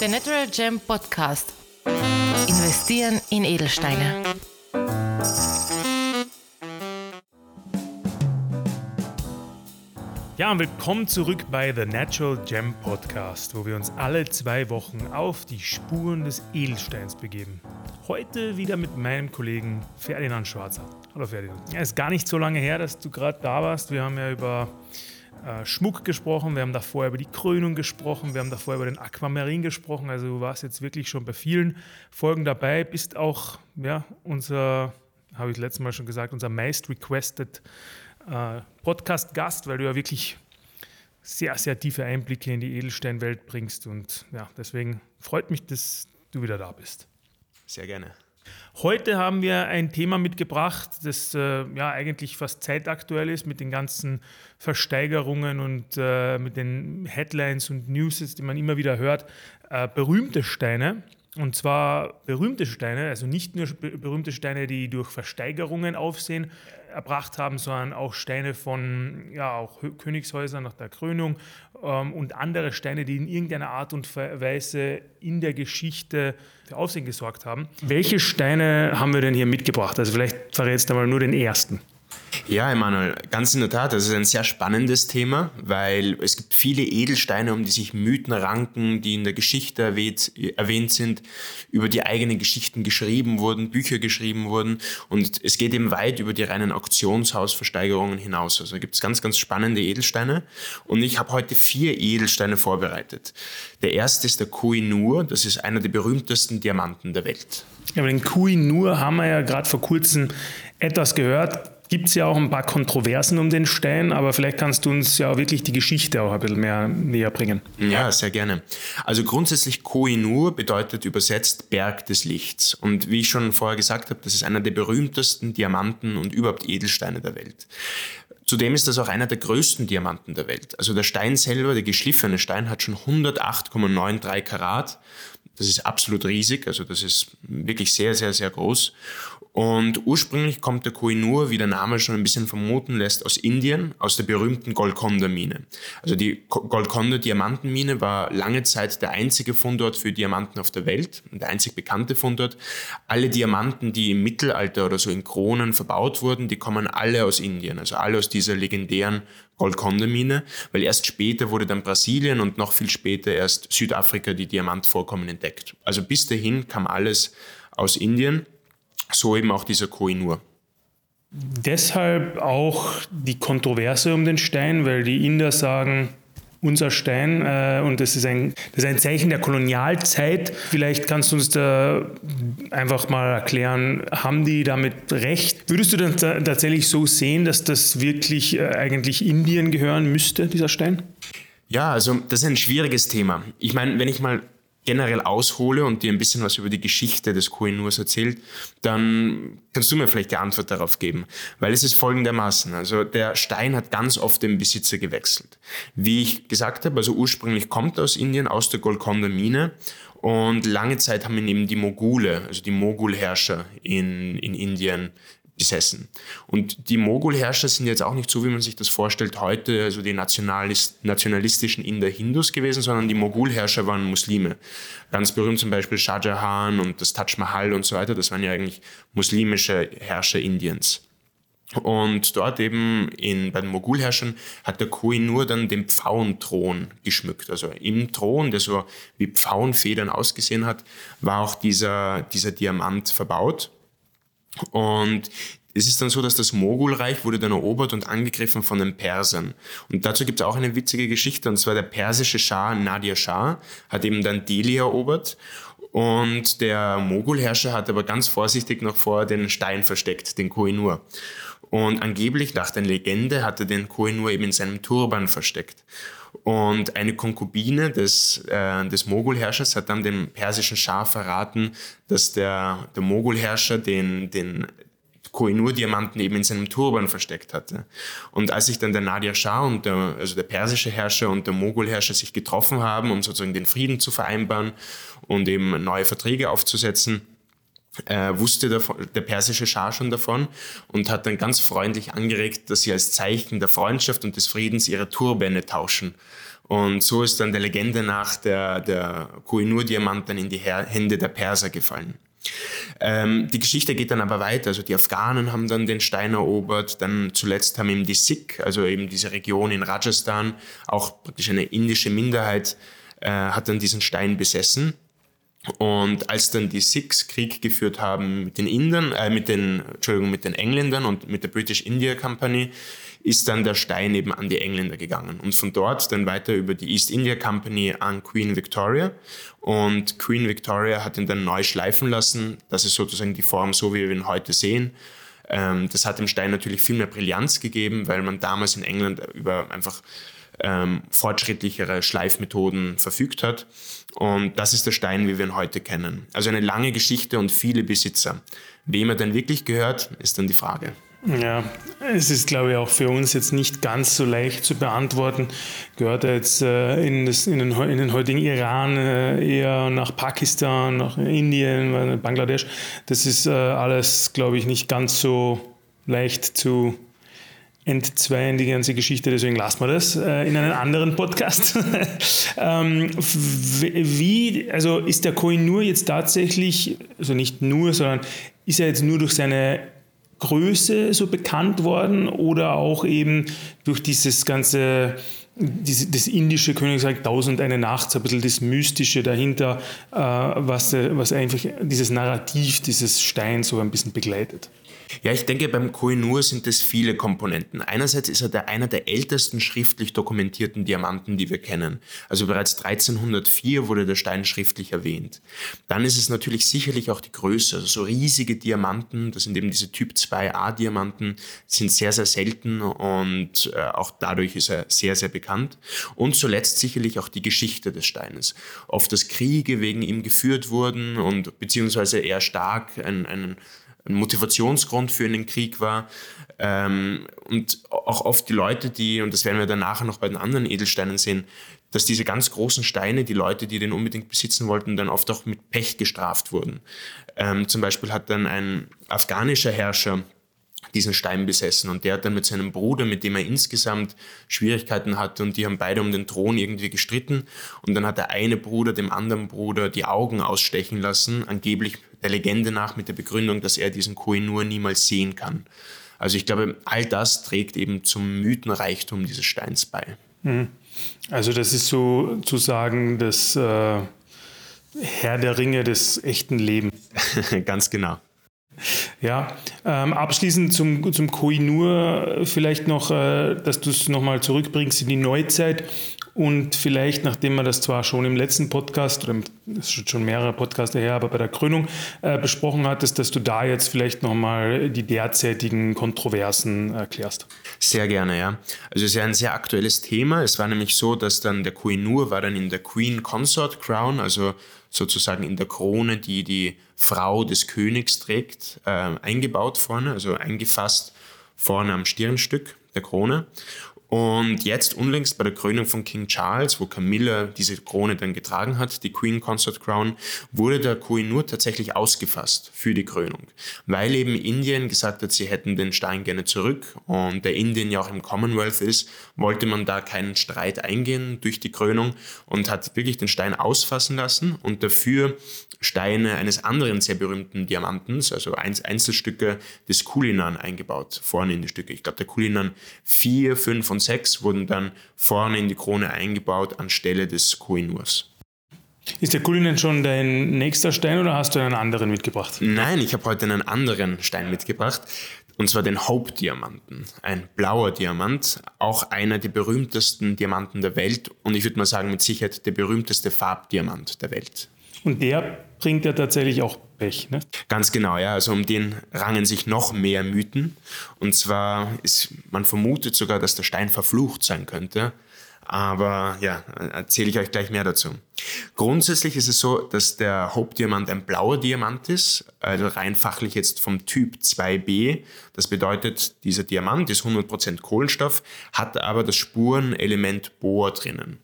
Der Natural Gem Podcast. Investieren in Edelsteine. Ja, und willkommen zurück bei The Natural Gem Podcast, wo wir uns alle zwei Wochen auf die Spuren des Edelsteins begeben. Heute wieder mit meinem Kollegen Ferdinand Schwarzer. Hallo Ferdinand. Ja, ist gar nicht so lange her, dass du gerade da warst. Wir haben ja über äh, Schmuck gesprochen, wir haben davor über die Krönung gesprochen, wir haben davor über den Aquamarin gesprochen. Also du warst jetzt wirklich schon bei vielen Folgen dabei, bist auch ja, unser, habe ich letztes Mal schon gesagt, unser meist requested äh, Podcast-Gast, weil du ja wirklich sehr, sehr tiefe Einblicke in die Edelsteinwelt bringst. Und ja, deswegen freut mich, dass du wieder da bist. Sehr gerne. Heute haben wir ein Thema mitgebracht, das äh, ja eigentlich fast zeitaktuell ist mit den ganzen Versteigerungen und äh, mit den Headlines und News, die man immer wieder hört. Äh, berühmte Steine. Und zwar berühmte Steine, also nicht nur berühmte Steine, die durch Versteigerungen Aufsehen erbracht haben, sondern auch Steine von ja, auch Königshäusern nach der Krönung ähm, und andere Steine, die in irgendeiner Art und Weise in der Geschichte für Aufsehen gesorgt haben. Welche Steine haben wir denn hier mitgebracht? Also vielleicht verrätst du mal nur den ersten. Ja, Emanuel, ganz in der Tat. Das ist ein sehr spannendes Thema, weil es gibt viele Edelsteine, um die sich Mythen ranken, die in der Geschichte erwähnt, erwähnt sind, über die eigenen Geschichten geschrieben wurden, Bücher geschrieben wurden. Und es geht eben weit über die reinen Auktionshausversteigerungen hinaus. Also gibt es ganz, ganz spannende Edelsteine. Und ich habe heute vier Edelsteine vorbereitet. Der erste ist der Koh-i-Noor. Das ist einer der berühmtesten Diamanten der Welt. Ja, aber den Koh-i-Noor haben wir ja gerade vor kurzem etwas gehört gibt es ja auch ein paar Kontroversen um den Stein, aber vielleicht kannst du uns ja wirklich die Geschichte auch ein bisschen mehr näher bringen. Ja, sehr gerne. Also grundsätzlich Koh-i-Noor bedeutet übersetzt Berg des Lichts. Und wie ich schon vorher gesagt habe, das ist einer der berühmtesten Diamanten und überhaupt Edelsteine der Welt. Zudem ist das auch einer der größten Diamanten der Welt. Also der Stein selber, der geschliffene Stein, hat schon 108,93 Karat. Das ist absolut riesig, also das ist wirklich sehr, sehr, sehr groß. Und ursprünglich kommt der Kohinoor, wie der Name schon ein bisschen vermuten lässt, aus Indien, aus der berühmten Golconda-Mine. Also die Golconda-Diamantenmine war lange Zeit der einzige Fundort für Diamanten auf der Welt, der einzig bekannte Fundort. Alle Diamanten, die im Mittelalter oder so in Kronen verbaut wurden, die kommen alle aus Indien, also alle aus dieser legendären Golconda-Mine, weil erst später wurde dann Brasilien und noch viel später erst Südafrika die Diamantvorkommen entdeckt. Also bis dahin kam alles aus Indien so eben auch dieser Koinur. Deshalb auch die Kontroverse um den Stein, weil die Inder sagen, unser Stein äh, und das ist, ein, das ist ein Zeichen der Kolonialzeit. Vielleicht kannst du uns da einfach mal erklären, haben die damit recht? Würdest du denn tatsächlich so sehen, dass das wirklich äh, eigentlich Indien gehören müsste, dieser Stein? Ja, also das ist ein schwieriges Thema. Ich meine, wenn ich mal generell aushole und dir ein bisschen was über die Geschichte des Koinurs erzählt, dann kannst du mir vielleicht die Antwort darauf geben. Weil es ist folgendermaßen. Also der Stein hat ganz oft den Besitzer gewechselt. Wie ich gesagt habe, also ursprünglich kommt er aus Indien, aus der Golconda Mine und lange Zeit haben ihn eben die Mogule, also die Mogulherrscher in, in Indien besessen. Und die Mogulherrscher sind jetzt auch nicht so, wie man sich das vorstellt, heute, also die Nationalist, nationalistischen Inder-Hindus gewesen, sondern die Mogulherrscher waren Muslime. Ganz berühmt zum Beispiel Shah Jahan und das Taj Mahal und so weiter, das waren ja eigentlich muslimische Herrscher Indiens. Und dort eben in, bei den Mogulherrschern hat der Kui nur dann den Pfauenthron geschmückt. Also im Thron, der so wie Pfauenfedern ausgesehen hat, war auch dieser, dieser Diamant verbaut. Und es ist dann so, dass das Mogulreich wurde dann erobert und angegriffen von den Persern. Und dazu gibt es auch eine witzige Geschichte, und zwar der persische Schah Nadir Shah hat eben dann Delhi erobert und der Mogulherrscher hat aber ganz vorsichtig noch vor den Stein versteckt, den Kohinoor. Und angeblich, nach der Legende, hat er den Kohinoor eben in seinem Turban versteckt. Und eine Konkubine des, äh, des Mogulherrschers hat dann dem persischen Schah verraten, dass der, der Mogulherrscher den, den Koinur-Diamanten eben in seinem Turban versteckt hatte. Und als sich dann der Nadir Shah und der, also der persische Herrscher und der Mogulherrscher sich getroffen haben, um sozusagen den Frieden zu vereinbaren und eben neue Verträge aufzusetzen, äh, wusste der, der, persische Schah schon davon und hat dann ganz freundlich angeregt, dass sie als Zeichen der Freundschaft und des Friedens ihre Turbäne tauschen. Und so ist dann der Legende nach der, der Kohinoor-Diamant dann in die Hände der Perser gefallen. Ähm, die Geschichte geht dann aber weiter. Also die Afghanen haben dann den Stein erobert, dann zuletzt haben eben die Sikh, also eben diese Region in Rajasthan, auch praktisch eine indische Minderheit, äh, hat dann diesen Stein besessen. Und als dann die Sikhs Krieg geführt haben mit den Indern, äh, mit den, Entschuldigung, mit den Engländern und mit der British India Company, ist dann der Stein eben an die Engländer gegangen. Und von dort dann weiter über die East India Company an Queen Victoria. Und Queen Victoria hat ihn dann neu schleifen lassen. Das ist sozusagen die Form, so wie wir ihn heute sehen. Ähm, das hat dem Stein natürlich viel mehr Brillanz gegeben, weil man damals in England über einfach ähm, fortschrittlichere Schleifmethoden verfügt hat. Und das ist der Stein, wie wir ihn heute kennen. Also eine lange Geschichte und viele Besitzer. Wem er denn wirklich gehört, ist dann die Frage. Ja, es ist, glaube ich, auch für uns jetzt nicht ganz so leicht zu beantworten. Gehört er jetzt äh, in, das, in, den, in, den, heutigen Iran äh, eher nach Pakistan, nach Indien, Bangladesch? Das ist äh, alles, glaube ich, nicht ganz so leicht zu entzweien, die ganze Geschichte. Deswegen lassen wir das äh, in einen anderen Podcast. ähm, wie, also ist der Coin nur jetzt tatsächlich, also nicht nur, sondern ist er jetzt nur durch seine Größe so bekannt worden oder auch eben durch dieses ganze das indische Königreich Tausend eine Nacht, so ein bisschen das Mystische dahinter, äh, was, was einfach dieses Narrativ dieses Steins so ein bisschen begleitet. Ja, ich denke, beim Koh-i-Noor sind es viele Komponenten. Einerseits ist er der, einer der ältesten schriftlich dokumentierten Diamanten, die wir kennen. Also bereits 1304 wurde der Stein schriftlich erwähnt. Dann ist es natürlich sicherlich auch die Größe. Also so riesige Diamanten, das sind eben diese Typ 2a-Diamanten, sind sehr, sehr selten und äh, auch dadurch ist er sehr, sehr bekannt. Und zuletzt sicherlich auch die Geschichte des Steines. Oft, dass Kriege wegen ihm geführt wurden und beziehungsweise er stark einen, einen ein Motivationsgrund für einen Krieg war. Ähm, und auch oft die Leute, die, und das werden wir dann nachher noch bei den anderen Edelsteinen sehen, dass diese ganz großen Steine, die Leute, die den unbedingt besitzen wollten, dann oft auch mit Pech gestraft wurden. Ähm, zum Beispiel hat dann ein afghanischer Herrscher diesen Stein besessen und der hat dann mit seinem Bruder, mit dem er insgesamt Schwierigkeiten hatte und die haben beide um den Thron irgendwie gestritten und dann hat der eine Bruder dem anderen Bruder die Augen ausstechen lassen, angeblich der Legende nach mit der Begründung, dass er diesen Koh-i-Noor niemals sehen kann. Also ich glaube, all das trägt eben zum Mythenreichtum dieses Steins bei. Mhm. Also das ist sozusagen das äh, Herr der Ringe des echten Lebens. Ganz genau. Ja, ähm, abschließend zum, zum Koinur vielleicht noch, äh, dass du es nochmal zurückbringst in die Neuzeit und vielleicht, nachdem man das zwar schon im letzten Podcast, oder das ist schon mehrere Podcasts her, aber bei der Krönung äh, besprochen hattest, dass du da jetzt vielleicht nochmal die derzeitigen Kontroversen erklärst. Sehr gerne, ja. Also es ist ja ein sehr aktuelles Thema. Es war nämlich so, dass dann der Koinur war dann in der Queen Consort Crown, also sozusagen in der Krone, die die Frau des Königs trägt, äh, eingebaut vorne, also eingefasst vorne am Stirnstück der Krone. Und jetzt unlängst bei der Krönung von King Charles, wo Camilla diese Krone dann getragen hat, die Queen Consort Crown, wurde der Kohinoor tatsächlich ausgefasst für die Krönung, weil eben Indien gesagt hat, sie hätten den Stein gerne zurück und der Indien ja auch im Commonwealth ist, wollte man da keinen Streit eingehen durch die Krönung und hat wirklich den Stein ausfassen lassen und dafür Steine eines anderen sehr berühmten Diamantens, also Einzelstücke des Kulinan eingebaut, vorne in die Stücke. Ich glaube, der Kulinan 4, 5 und 6 wurden dann vorne in die Krone eingebaut anstelle des Koinurs. Ist der Kulinan schon dein nächster Stein oder hast du einen anderen mitgebracht? Nein, ich habe heute einen anderen Stein mitgebracht. Und zwar den Hope-Diamanten. Ein blauer Diamant, auch einer der berühmtesten Diamanten der Welt und ich würde mal sagen mit Sicherheit der berühmteste Farbdiamant der Welt. Und der bringt ja tatsächlich auch Pech. Ne? Ganz genau, ja. Also um den rangen sich noch mehr Mythen. Und zwar ist, man vermutet sogar, dass der Stein verflucht sein könnte. Aber ja, erzähle ich euch gleich mehr dazu. Grundsätzlich ist es so, dass der Hope-Diamant ein blauer Diamant ist, also rein fachlich jetzt vom Typ 2b. Das bedeutet, dieser Diamant ist 100% Kohlenstoff, hat aber das Spurenelement Bohr drinnen.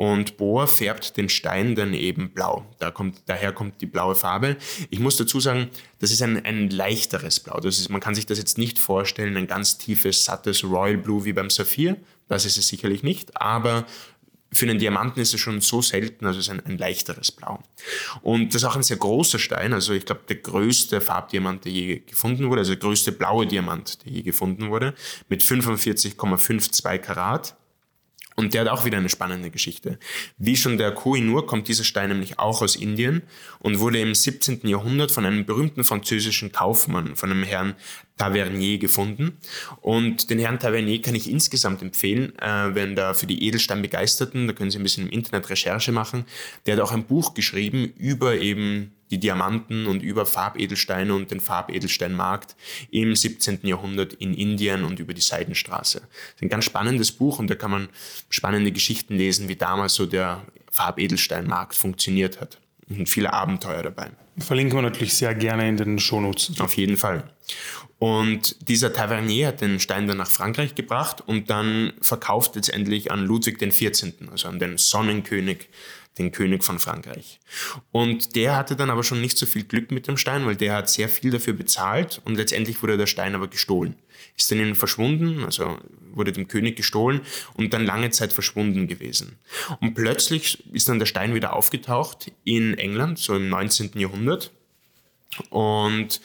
Und Bohr färbt den Stein dann eben blau. Da kommt, daher kommt die blaue Farbe. Ich muss dazu sagen, das ist ein, ein leichteres Blau. Das ist, man kann sich das jetzt nicht vorstellen, ein ganz tiefes, sattes Royal Blue wie beim Saphir. Das ist es sicherlich nicht. Aber für einen Diamanten ist es schon so selten, also es ist ein, ein leichteres Blau. Und das ist auch ein sehr großer Stein, also ich glaube der größte Farbdiamant, der je gefunden wurde, also der größte blaue Diamant, der je gefunden wurde, mit 45,52 Karat. Und der hat auch wieder eine spannende Geschichte. Wie schon der Kohinoor kommt dieser Stein nämlich auch aus Indien und wurde im 17. Jahrhundert von einem berühmten französischen Kaufmann, von einem Herrn Tavernier gefunden. Und den Herrn Tavernier kann ich insgesamt empfehlen, äh, wenn da für die Edelsteinbegeisterten, da können Sie ein bisschen im Internet Recherche machen, der hat auch ein Buch geschrieben über eben die Diamanten und über Farbedelsteine und den Farbedelsteinmarkt im 17. Jahrhundert in Indien und über die Seidenstraße. Das ist ein ganz spannendes Buch und da kann man spannende Geschichten lesen, wie damals so der Farbedelsteinmarkt funktioniert hat. Und viele Abenteuer dabei. Verlinken wir natürlich sehr gerne in den Shownotes. Auf jeden Fall. Und dieser Tavernier hat den Stein dann nach Frankreich gebracht und dann verkauft letztendlich an Ludwig XIV., also an den Sonnenkönig den König von Frankreich. Und der hatte dann aber schon nicht so viel Glück mit dem Stein, weil der hat sehr viel dafür bezahlt und letztendlich wurde der Stein aber gestohlen. Ist dann ihnen verschwunden, also wurde dem König gestohlen und dann lange Zeit verschwunden gewesen. Und plötzlich ist dann der Stein wieder aufgetaucht in England, so im 19. Jahrhundert. Und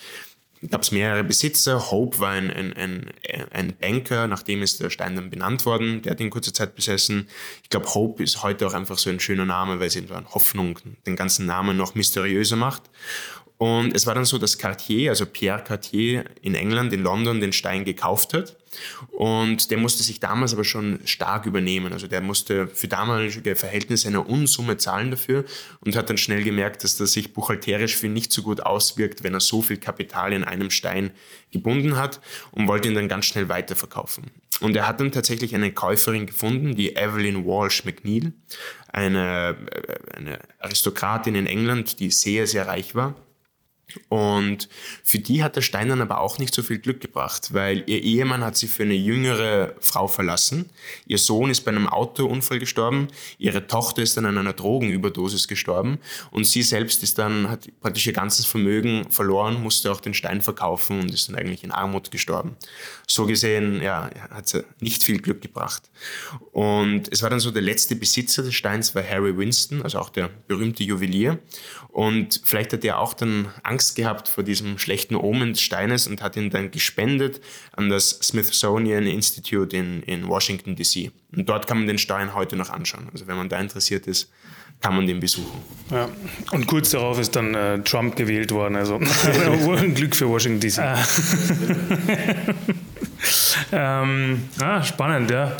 gab es mehrere Besitzer. Hope war ein, ein, ein, ein Banker, nachdem ist der Stein dann benannt worden. Der hat ihn kurze Zeit besessen. Ich glaube, Hope ist heute auch einfach so ein schöner Name, weil es eben Hoffnung den ganzen Namen noch mysteriöser macht. Und es war dann so, dass Cartier, also Pierre Cartier in England, in London, den Stein gekauft hat. Und der musste sich damals aber schon stark übernehmen. Also der musste für damalige Verhältnisse eine Unsumme zahlen dafür und hat dann schnell gemerkt, dass das sich buchhalterisch für nicht so gut auswirkt, wenn er so viel Kapital in einem Stein gebunden hat und wollte ihn dann ganz schnell weiterverkaufen. Und er hat dann tatsächlich eine Käuferin gefunden, die Evelyn Walsh McNeil, eine, äh, eine Aristokratin in England, die sehr, sehr reich war und für die hat der Stein dann aber auch nicht so viel Glück gebracht, weil ihr Ehemann hat sie für eine jüngere Frau verlassen. Ihr Sohn ist bei einem Autounfall gestorben. Ihre Tochter ist dann an einer Drogenüberdosis gestorben. Und sie selbst ist dann, hat praktisch ihr ganzes Vermögen verloren, musste auch den Stein verkaufen und ist dann eigentlich in Armut gestorben. So gesehen, ja, hat sie nicht viel Glück gebracht. Und es war dann so, der letzte Besitzer des Steins war Harry Winston, also auch der berühmte Juwelier. Und vielleicht hat er auch dann Angst gehabt vor diesem schlechten Omen des Steines und hat ihn dann gespendet an das Smithsonian Institute in, in Washington, D.C. Und dort kann man den Stein heute noch anschauen. Also wenn man da interessiert ist, kann man den besuchen. Ja. Und kurz darauf ist dann äh, Trump gewählt worden. Also ein Glück für Washington, D.C. Ah. ähm, ah, spannend, ja.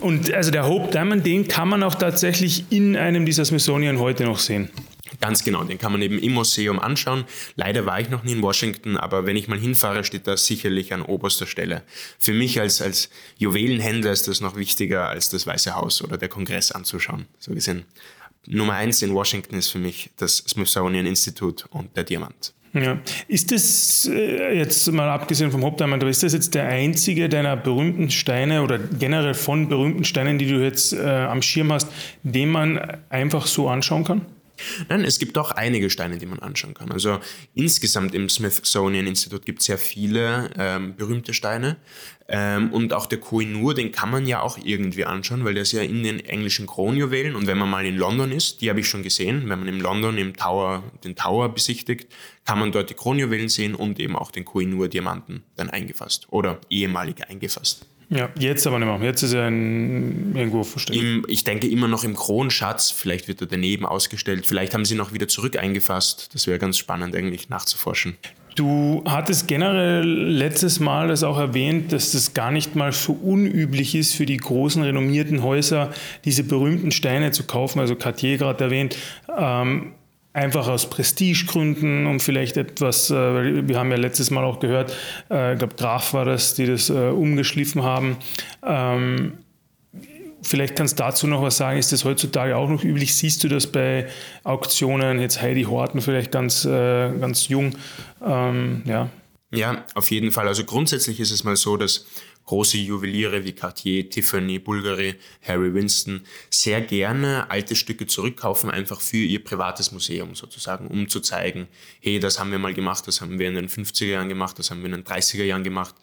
Und also der Hope Diamond, den kann man auch tatsächlich in einem dieser Smithsonian heute noch sehen. Ganz genau, den kann man eben im Museum anschauen. Leider war ich noch nie in Washington, aber wenn ich mal hinfahre, steht das sicherlich an oberster Stelle. Für mich als, als Juwelenhändler ist das noch wichtiger, als das Weiße Haus oder der Kongress anzuschauen. So gesehen, Nummer eins in Washington ist für mich das Smithsonian Institute und der Diamant. Ja. Ist das äh, jetzt mal abgesehen vom Hauptdiamant, aber ist das jetzt der einzige deiner berühmten Steine oder generell von berühmten Steinen, die du jetzt äh, am Schirm hast, den man einfach so anschauen kann? Nein, es gibt auch einige Steine, die man anschauen kann. Also insgesamt im Smithsonian Institut gibt es sehr viele ähm, berühmte Steine. Ähm, und auch der Koh-i-Noor, den kann man ja auch irgendwie anschauen, weil der ist ja in den englischen Kronjuwelen. Und wenn man mal in London ist, die habe ich schon gesehen, wenn man in London im Tower, den Tower besichtigt, kann man dort die Kronjuwelen sehen und eben auch den Koh-i-Noor-Diamanten dann eingefasst oder ehemalig eingefasst. Ja, jetzt aber nicht mehr. Jetzt ist er in, irgendwo versteckt. Im, ich denke immer noch im Kronschatz. Vielleicht wird er daneben ausgestellt. Vielleicht haben sie ihn noch wieder zurück eingefasst. Das wäre ganz spannend eigentlich nachzuforschen. Du hattest generell letztes Mal das auch erwähnt, dass das gar nicht mal so unüblich ist für die großen renommierten Häuser, diese berühmten Steine zu kaufen. Also Cartier gerade erwähnt. Ähm, einfach aus Prestigegründen, um vielleicht etwas, äh, wir haben ja letztes Mal auch gehört, äh, ich glaube Graf war das, die das äh, umgeschliffen haben. Ähm, vielleicht kannst du dazu noch was sagen, ist das heutzutage auch noch üblich? Siehst du das bei Auktionen, jetzt Heidi Horten vielleicht ganz, ganz jung, ähm, ja. Ja, auf jeden Fall. Also grundsätzlich ist es mal so, dass große Juweliere wie Cartier, Tiffany, Bulgari, Harry Winston sehr gerne alte Stücke zurückkaufen, einfach für ihr privates Museum sozusagen, um zu zeigen, hey, das haben wir mal gemacht, das haben wir in den 50er Jahren gemacht, das haben wir in den 30er Jahren gemacht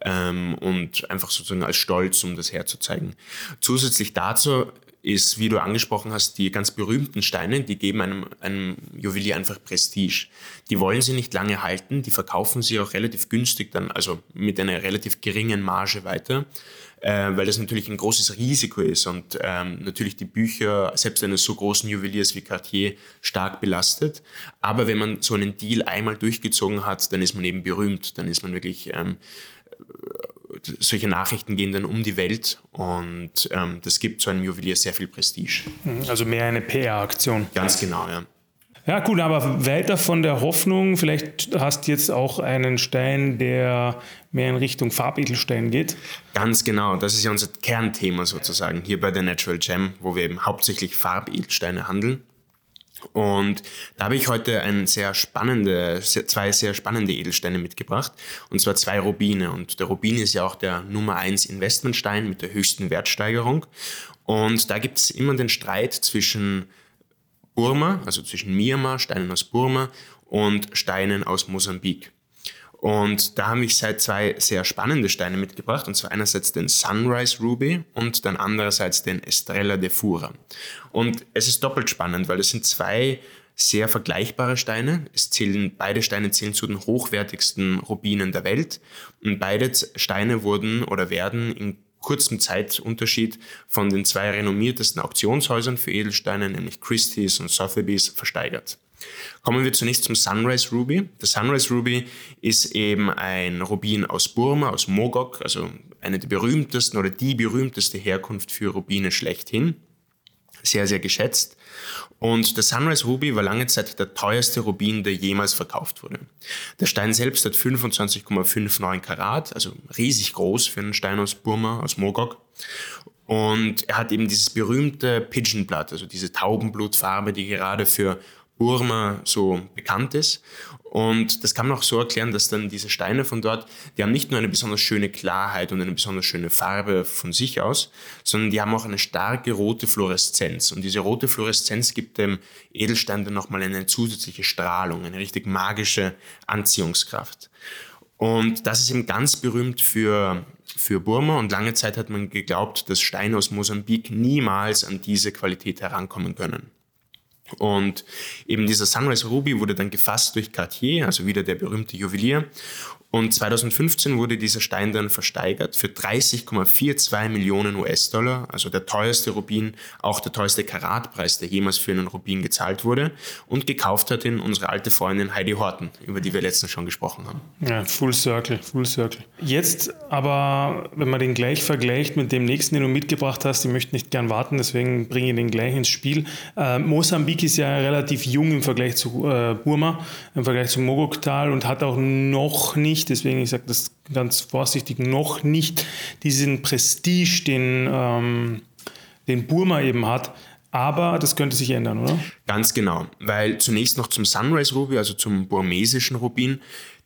ähm, und einfach sozusagen als Stolz, um das herzuzeigen. Zusätzlich dazu ist, wie du angesprochen hast, die ganz berühmten Steine, die geben einem, einem Juwelier einfach Prestige. Die wollen sie nicht lange halten, die verkaufen sie auch relativ günstig dann, also mit einer relativ geringen Marge weiter, äh, weil das natürlich ein großes Risiko ist und ähm, natürlich die Bücher selbst eines so großen Juweliers wie Cartier stark belastet. Aber wenn man so einen Deal einmal durchgezogen hat, dann ist man eben berühmt, dann ist man wirklich ähm, solche Nachrichten gehen dann um die Welt und ähm, das gibt so einem Juwelier sehr viel Prestige. Mhm, also mehr eine PR-Aktion. Ganz genau, ja. Ja, cool, aber weiter von der Hoffnung, vielleicht hast du jetzt auch einen Stein, der mehr in Richtung Farbedelstein geht. Ganz genau, das ist ja unser Kernthema sozusagen hier bei der Natural Gem, wo wir eben hauptsächlich Farbedelsteine handeln. Und da habe ich heute ein sehr spannende, zwei sehr spannende Edelsteine mitgebracht. Und zwar zwei Rubine. Und der Rubin ist ja auch der Nummer 1 Investmentstein mit der höchsten Wertsteigerung. Und da gibt es immer den Streit zwischen Burma, also zwischen Myanmar, Steinen aus Burma und Steinen aus Mosambik. Und da habe ich seit zwei sehr spannende Steine mitgebracht, und zwar einerseits den Sunrise Ruby und dann andererseits den Estrella de Fura. Und es ist doppelt spannend, weil es sind zwei sehr vergleichbare Steine. Es zählen, beide Steine zählen zu den hochwertigsten Rubinen der Welt. Und beide Steine wurden oder werden in kurzem Zeitunterschied von den zwei renommiertesten Auktionshäusern für Edelsteine, nämlich Christie's und Sotheby's, versteigert. Kommen wir zunächst zum Sunrise Ruby. Der Sunrise Ruby ist eben ein Rubin aus Burma, aus Mogok, also eine der berühmtesten oder die berühmteste Herkunft für Rubine schlechthin. Sehr, sehr geschätzt. Und der Sunrise Ruby war lange Zeit der teuerste Rubin, der jemals verkauft wurde. Der Stein selbst hat 25,59 Karat, also riesig groß für einen Stein aus Burma, aus Mogok. Und er hat eben dieses berühmte Pigeon Blood, also diese Taubenblutfarbe, die gerade für Burma so bekannt ist. Und das kann man auch so erklären, dass dann diese Steine von dort, die haben nicht nur eine besonders schöne Klarheit und eine besonders schöne Farbe von sich aus, sondern die haben auch eine starke rote Fluoreszenz. Und diese rote Fluoreszenz gibt dem Edelstein dann nochmal eine zusätzliche Strahlung, eine richtig magische Anziehungskraft. Und das ist eben ganz berühmt für, für Burma und lange Zeit hat man geglaubt, dass Steine aus Mosambik niemals an diese Qualität herankommen können. Und eben dieser Sunrise Ruby wurde dann gefasst durch Cartier, also wieder der berühmte Juwelier. Und 2015 wurde dieser Stein dann versteigert für 30,42 Millionen US-Dollar, also der teuerste Rubin, auch der teuerste Karatpreis, der jemals für einen Rubin gezahlt wurde. Und gekauft hat ihn unsere alte Freundin Heidi Horten, über die wir letztens schon gesprochen haben. Ja, Full Circle, Full Circle. Jetzt aber, wenn man den gleich vergleicht mit dem nächsten, den du mitgebracht hast, ich möchte nicht gern warten, deswegen bringe ich den gleich ins Spiel. Äh, Mosambik ist ja relativ jung im Vergleich zu äh, Burma, im Vergleich zum Mogoktal und hat auch noch nicht nicht, deswegen ich sage das ganz vorsichtig, noch nicht diesen Prestige, den, ähm, den Burma eben hat. Aber das könnte sich ändern, oder? Ganz genau, weil zunächst noch zum Sunrise Ruby, also zum burmesischen Rubin.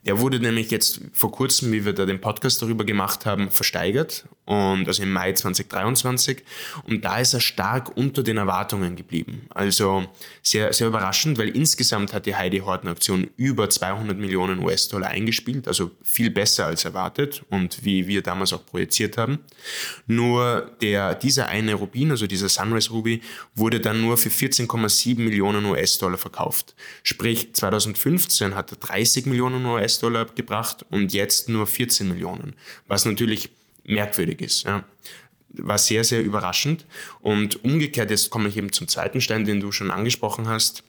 Der wurde nämlich jetzt vor kurzem, wie wir da den Podcast darüber gemacht haben, versteigert und also im Mai 2023 und da ist er stark unter den Erwartungen geblieben. Also sehr sehr überraschend, weil insgesamt hat die Heidi Horton Auktion über 200 Millionen US-Dollar eingespielt, also viel besser als erwartet und wie wir damals auch projiziert haben. Nur der dieser eine Rubin, also dieser Sunrise Ruby, wurde dann nur für 14,7 Millionen US-Dollar verkauft. Sprich 2015 hat er 30 Millionen US-Dollar gebracht und jetzt nur 14 Millionen, was natürlich merkwürdig ist. Ja. War sehr, sehr überraschend. Und umgekehrt, jetzt komme ich eben zum zweiten Stein, den du schon angesprochen hast,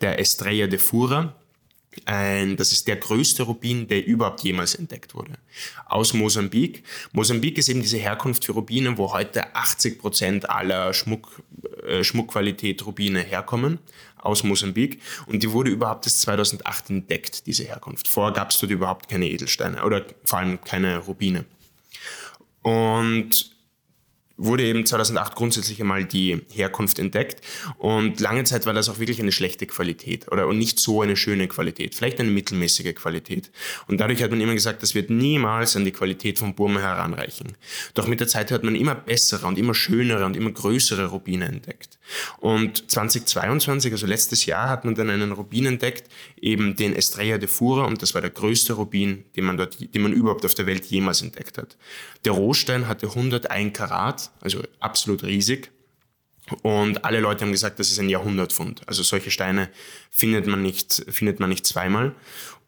der Estrella de Fura. Ein, das ist der größte Rubin, der überhaupt jemals entdeckt wurde. Aus Mosambik. Mosambik ist eben diese Herkunft für Rubine, wo heute 80 Prozent aller Schmuck, äh, Schmuckqualität Rubine herkommen. Aus Mosambik. Und die wurde überhaupt erst 2008 entdeckt, diese Herkunft. Vorher gab es dort überhaupt keine Edelsteine oder vor allem keine Rubine. Und wurde eben 2008 grundsätzlich einmal die Herkunft entdeckt und lange Zeit war das auch wirklich eine schlechte Qualität oder und nicht so eine schöne Qualität, vielleicht eine mittelmäßige Qualität. Und dadurch hat man immer gesagt, das wird niemals an die Qualität von Burma heranreichen. Doch mit der Zeit hat man immer bessere und immer schönere und immer größere Rubine entdeckt. Und 2022, also letztes Jahr, hat man dann einen Rubin entdeckt, eben den Estrella de Fura und das war der größte Rubin, den man dort, den man überhaupt auf der Welt jemals entdeckt hat. Der Rohstein hatte 101 Karat, also absolut riesig. Und alle Leute haben gesagt, das ist ein Jahrhundertfund. Also solche Steine findet man nicht, findet man nicht zweimal.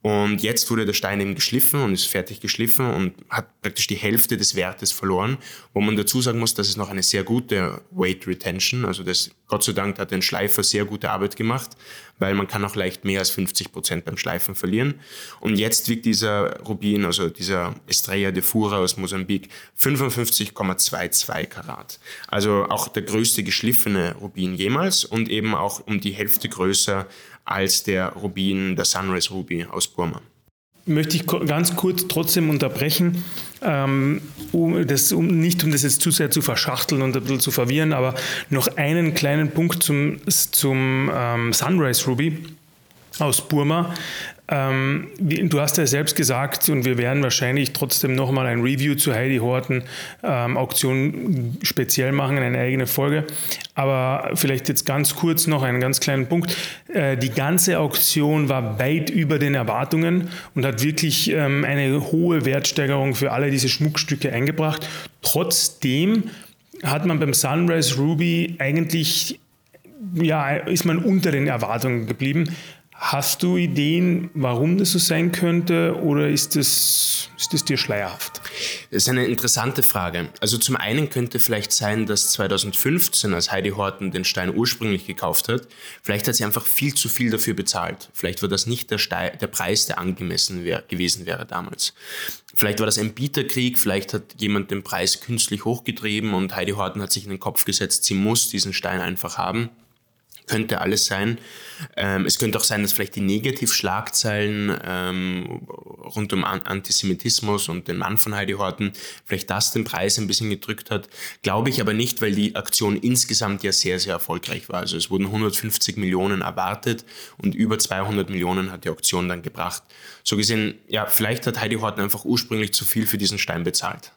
Und jetzt wurde der Stein eben geschliffen und ist fertig geschliffen und hat praktisch die Hälfte des Wertes verloren, wo man dazu sagen muss, dass es noch eine sehr gute Weight Retention, also das, Gott sei Dank hat ein Schleifer sehr gute Arbeit gemacht, weil man kann auch leicht mehr als 50 Prozent beim Schleifen verlieren. Und jetzt wiegt dieser Rubin, also dieser Estrella de Fura aus Mosambik, 55,22 Karat. Also auch der größte geschliffene Rubin jemals und eben auch um die Hälfte größer als der Rubin, der Sunrise Ruby aus Burma. Möchte ich ganz kurz trotzdem unterbrechen, ähm, um das, um, nicht um das jetzt zu sehr zu verschachteln und ein bisschen zu verwirren, aber noch einen kleinen Punkt zum, zum ähm, Sunrise Ruby aus Burma. Ähm, du hast ja selbst gesagt, und wir werden wahrscheinlich trotzdem nochmal ein Review zu Heidi Horton ähm, Auktion speziell machen, eine eigene Folge. Aber vielleicht jetzt ganz kurz noch einen ganz kleinen Punkt. Äh, die ganze Auktion war weit über den Erwartungen und hat wirklich ähm, eine hohe Wertsteigerung für alle diese Schmuckstücke eingebracht. Trotzdem hat man beim Sunrise Ruby eigentlich ja, ist man unter den Erwartungen geblieben. Hast du Ideen, warum das so sein könnte oder ist das, ist das dir schleierhaft? Das ist eine interessante Frage. Also zum einen könnte vielleicht sein, dass 2015, als Heidi Horton den Stein ursprünglich gekauft hat, vielleicht hat sie einfach viel zu viel dafür bezahlt. Vielleicht war das nicht der, Stein, der Preis, der angemessen wär, gewesen wäre damals. Vielleicht war das ein Bieterkrieg, vielleicht hat jemand den Preis künstlich hochgetrieben und Heidi Horton hat sich in den Kopf gesetzt, sie muss diesen Stein einfach haben könnte alles sein. Ähm, es könnte auch sein, dass vielleicht die Negativschlagzeilen ähm, rund um Antisemitismus und den Mann von Heidi Horten vielleicht das den Preis ein bisschen gedrückt hat. Glaube ich aber nicht, weil die Aktion insgesamt ja sehr, sehr erfolgreich war. Also es wurden 150 Millionen erwartet und über 200 Millionen hat die Auktion dann gebracht. So gesehen, ja, vielleicht hat Heidi Horten einfach ursprünglich zu viel für diesen Stein bezahlt.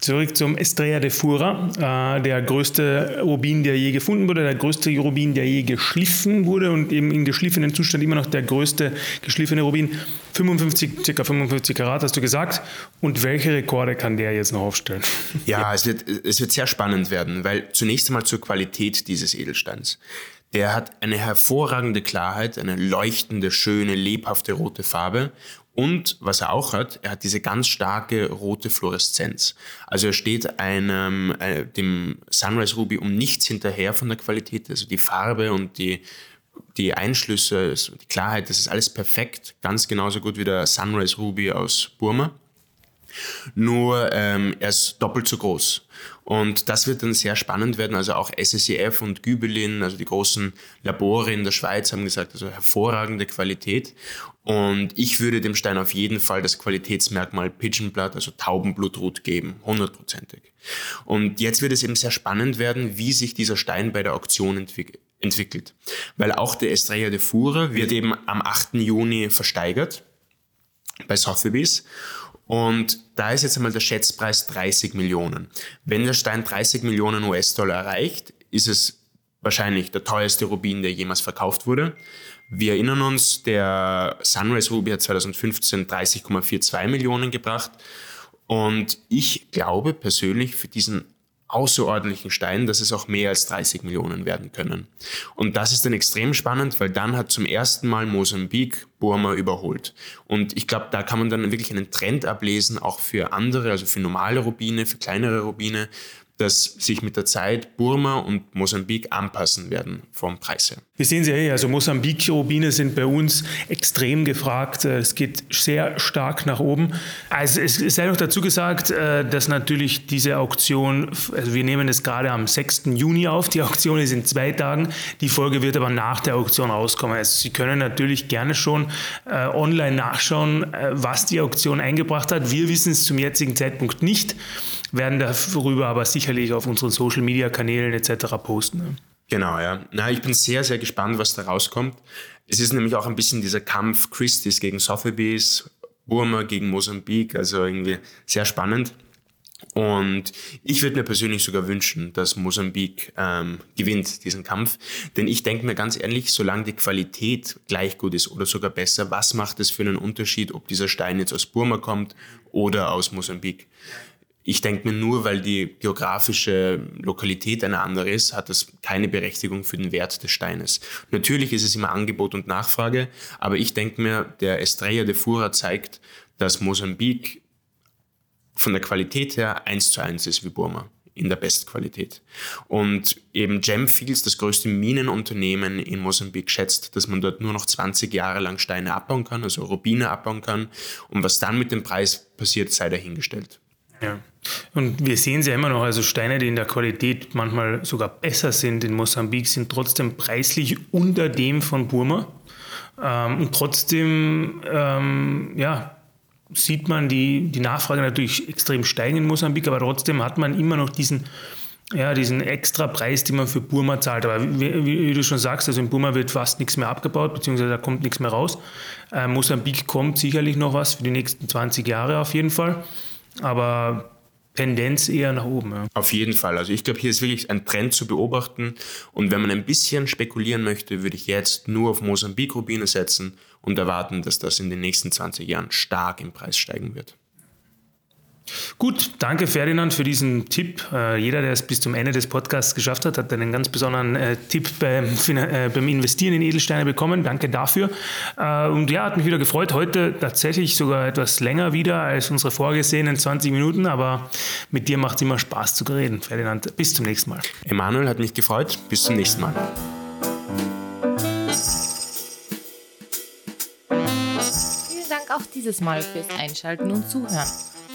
Zurück zum Estrella de Fura, äh, der größte Rubin, der je gefunden wurde, der größte Rubin, der je geschliffen wurde und eben in geschliffenen Zustand immer noch der größte geschliffene Rubin. 55, ca. 55 Karat hast du gesagt. Und welche Rekorde kann der jetzt noch aufstellen? Ja, es wird, es wird sehr spannend werden, weil zunächst einmal zur Qualität dieses Edelsteins. Der hat eine hervorragende Klarheit, eine leuchtende, schöne, lebhafte rote Farbe und was er auch hat, er hat diese ganz starke rote Fluoreszenz. Also er steht einem, äh, dem Sunrise Ruby um nichts hinterher von der Qualität. Also die Farbe und die, die Einschlüsse, die Klarheit, das ist alles perfekt. Ganz genauso gut wie der Sunrise Ruby aus Burma. Nur ähm, er ist doppelt so groß. Und das wird dann sehr spannend werden. Also auch SSEF und Gübelin, also die großen Labore in der Schweiz, haben gesagt, also hervorragende Qualität. Und ich würde dem Stein auf jeden Fall das Qualitätsmerkmal Pigeon Blood, also Taubenblutrot geben, hundertprozentig. Und jetzt wird es eben sehr spannend werden, wie sich dieser Stein bei der Auktion entwickelt entwickelt. Weil auch der Estrella de Fura wird eben am 8. Juni versteigert bei Sotheby's. Und da ist jetzt einmal der Schätzpreis 30 Millionen. Wenn der Stein 30 Millionen US-Dollar erreicht, ist es wahrscheinlich der teuerste Rubin, der jemals verkauft wurde. Wir erinnern uns, der Sunrise Ruby hat 2015 30,42 Millionen gebracht. Und ich glaube persönlich für diesen außerordentlichen Stein, dass es auch mehr als 30 Millionen werden können. Und das ist dann extrem spannend, weil dann hat zum ersten Mal Mosambik Burma überholt. Und ich glaube, da kann man dann wirklich einen Trend ablesen, auch für andere, also für normale Rubine, für kleinere Rubine, dass sich mit der Zeit Burma und Mosambik anpassen werden vom Preis her. Wir sehen sie eh, also Mosambik-Rubine sind bei uns extrem gefragt. Es geht sehr stark nach oben. Also es sei noch dazu gesagt, äh, dass natürlich diese Auktion, also wir nehmen es gerade am 6. Juni auf, die Auktion ist in zwei Tagen, die Folge wird aber nach der Auktion rauskommen. Also Sie können natürlich gerne schon äh, online nachschauen, äh, was die Auktion eingebracht hat. Wir wissen es zum jetzigen Zeitpunkt nicht. Werden darüber aber sicherlich auf unseren Social Media Kanälen etc. posten. Ne? Genau, ja. Na, ich bin sehr, sehr gespannt, was da rauskommt. Es ist nämlich auch ein bisschen dieser Kampf Christis gegen Sotheby's, Burma gegen Mosambik, also irgendwie sehr spannend. Und ich würde mir persönlich sogar wünschen, dass Mosambik ähm, gewinnt diesen Kampf. Denn ich denke mir ganz ehrlich, solange die Qualität gleich gut ist oder sogar besser, was macht es für einen Unterschied, ob dieser Stein jetzt aus Burma kommt oder aus Mosambik? Ich denke mir nur, weil die geografische Lokalität eine andere ist, hat das keine Berechtigung für den Wert des Steines. Natürlich ist es immer Angebot und Nachfrage, aber ich denke mir, der Estrella de Fura zeigt, dass Mosambik von der Qualität her eins zu eins ist wie Burma in der Bestqualität. Und eben Gemfields, das größte Minenunternehmen in Mosambik, schätzt, dass man dort nur noch 20 Jahre lang Steine abbauen kann, also Rubine abbauen kann. Und was dann mit dem Preis passiert, sei dahingestellt. Ja. Und wir sehen es ja immer noch, also Steine, die in der Qualität manchmal sogar besser sind in Mosambik, sind trotzdem preislich unter dem von Burma. Ähm, und trotzdem, ähm, ja, sieht man die, die Nachfrage natürlich extrem steigen in Mosambik, aber trotzdem hat man immer noch diesen, ja, diesen extra Preis, den man für Burma zahlt. Aber wie, wie, du schon sagst, also in Burma wird fast nichts mehr abgebaut, beziehungsweise da kommt nichts mehr raus. Äh, Mosambik kommt sicherlich noch was für die nächsten 20 Jahre auf jeden Fall. Aber Tendenz eher nach oben. Ja. Auf jeden Fall. Also ich glaube, hier ist wirklich ein Trend zu beobachten. Und wenn man ein bisschen spekulieren möchte, würde ich jetzt nur auf Mosambik-Rubine setzen und erwarten, dass das in den nächsten 20 Jahren stark im Preis steigen wird. Gut, danke Ferdinand für diesen Tipp. Äh, jeder, der es bis zum Ende des Podcasts geschafft hat, hat einen ganz besonderen äh, Tipp beim, äh, beim, Investieren in Edelsteine bekommen. Danke dafür. Und ja, hat mich wieder gefreut. Heute tatsächlich sogar etwas länger wieder als unsere vorgesehenen 20 Minuten, aber mit dir macht es immer Spaß zu reden. Ferdinand, bis zum nächsten Mal. Emanuel hat mich gefreut. Bis zum nächsten Mal. Vielen Dank auch dieses Mal fürs Einschalten und Zuhören.